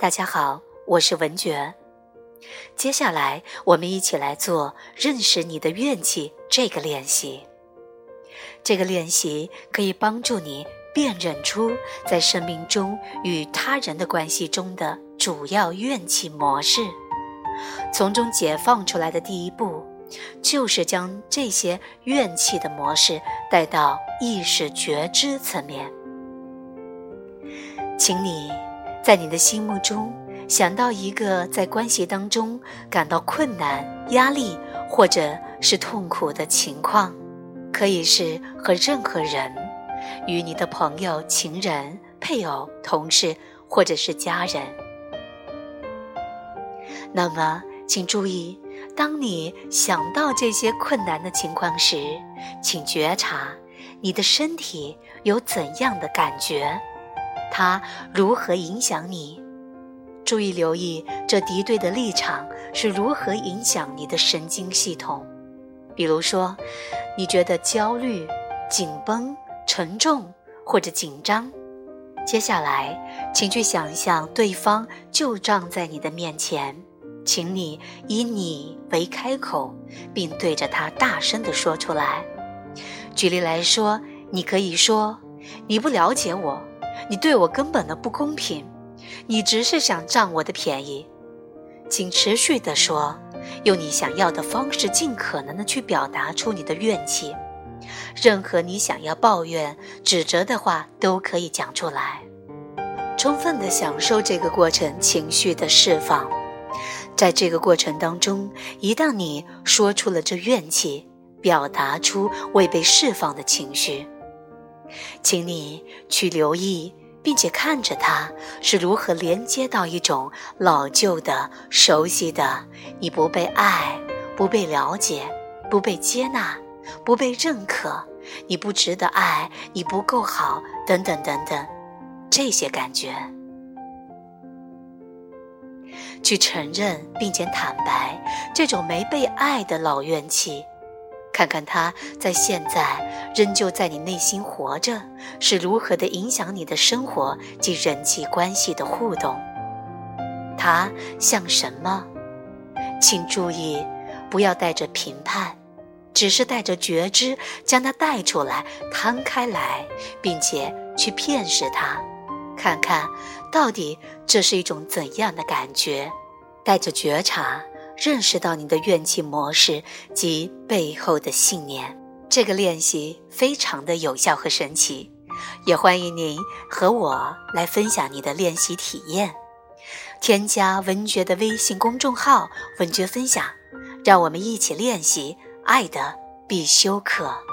大家好，我是文觉。接下来，我们一起来做认识你的怨气这个练习。这个练习可以帮助你辨认出在生命中与他人的关系中的主要怨气模式，从中解放出来的第一步，就是将这些怨气的模式带到意识觉知层面。请你。在你的心目中，想到一个在关系当中感到困难、压力或者是痛苦的情况，可以是和任何人，与你的朋友、情人、配偶、同事或者是家人。那么，请注意，当你想到这些困难的情况时，请觉察你的身体有怎样的感觉。它如何影响你？注意留意这敌对的立场是如何影响你的神经系统。比如说，你觉得焦虑、紧绷、沉重或者紧张。接下来，请去想象对方就站在你的面前，请你以你为开口，并对着他大声地说出来。举例来说，你可以说：“你不了解我。”你对我根本的不公平，你只是想占我的便宜，请持续的说，用你想要的方式，尽可能的去表达出你的怨气，任何你想要抱怨、指责的话都可以讲出来，充分的享受这个过程，情绪的释放。在这个过程当中，一旦你说出了这怨气，表达出未被释放的情绪。请你去留意，并且看着它是如何连接到一种老旧的、熟悉的，你不被爱、不被了解、不被接纳、不被认可，你不值得爱，你不够好，等等等等，这些感觉，去承认并且坦白这种没被爱的老怨气。看看他在现在仍旧在你内心活着，是如何的影响你的生活及人际关系的互动。他像什么？请注意，不要带着评判，只是带着觉知，将它带出来，摊开来，并且去辨识它，看看到底这是一种怎样的感觉，带着觉察。认识到你的怨气模式及背后的信念，这个练习非常的有效和神奇，也欢迎您和我来分享你的练习体验。添加文觉的微信公众号“文觉分享”，让我们一起练习爱的必修课。